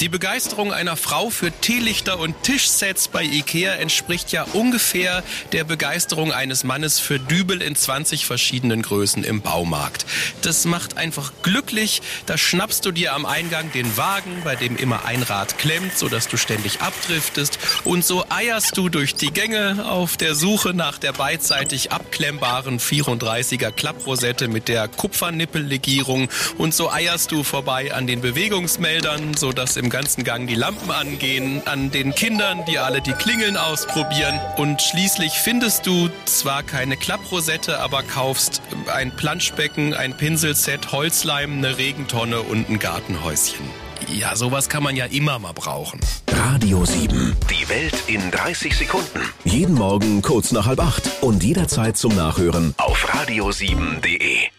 Die Begeisterung einer Frau für Teelichter und Tischsets bei Ikea entspricht ja ungefähr der Begeisterung eines Mannes für Dübel in 20 verschiedenen Größen im Baumarkt. Das macht einfach glücklich. Da schnappst du dir am Eingang den Wagen, bei dem immer ein Rad klemmt, sodass du ständig abdriftest. Und so eierst du durch die Gänge auf der Suche nach der beidseitig abklemmbaren 34er Klapprosette mit der Kupfernippellegierung. Und so eierst du vorbei an den Bewegungsmeldern, sodass im ganzen Gang die Lampen angehen, an den Kindern, die alle die Klingeln ausprobieren. Und schließlich findest du zwar keine Klapprosette, aber kaufst ein Planschbecken, ein Pinselset, Holzleim, eine Regentonne und ein Gartenhäuschen. Ja, sowas kann man ja immer mal brauchen. Radio 7. Die Welt in 30 Sekunden. Jeden Morgen kurz nach halb acht und jederzeit zum Nachhören Auf radio7.de.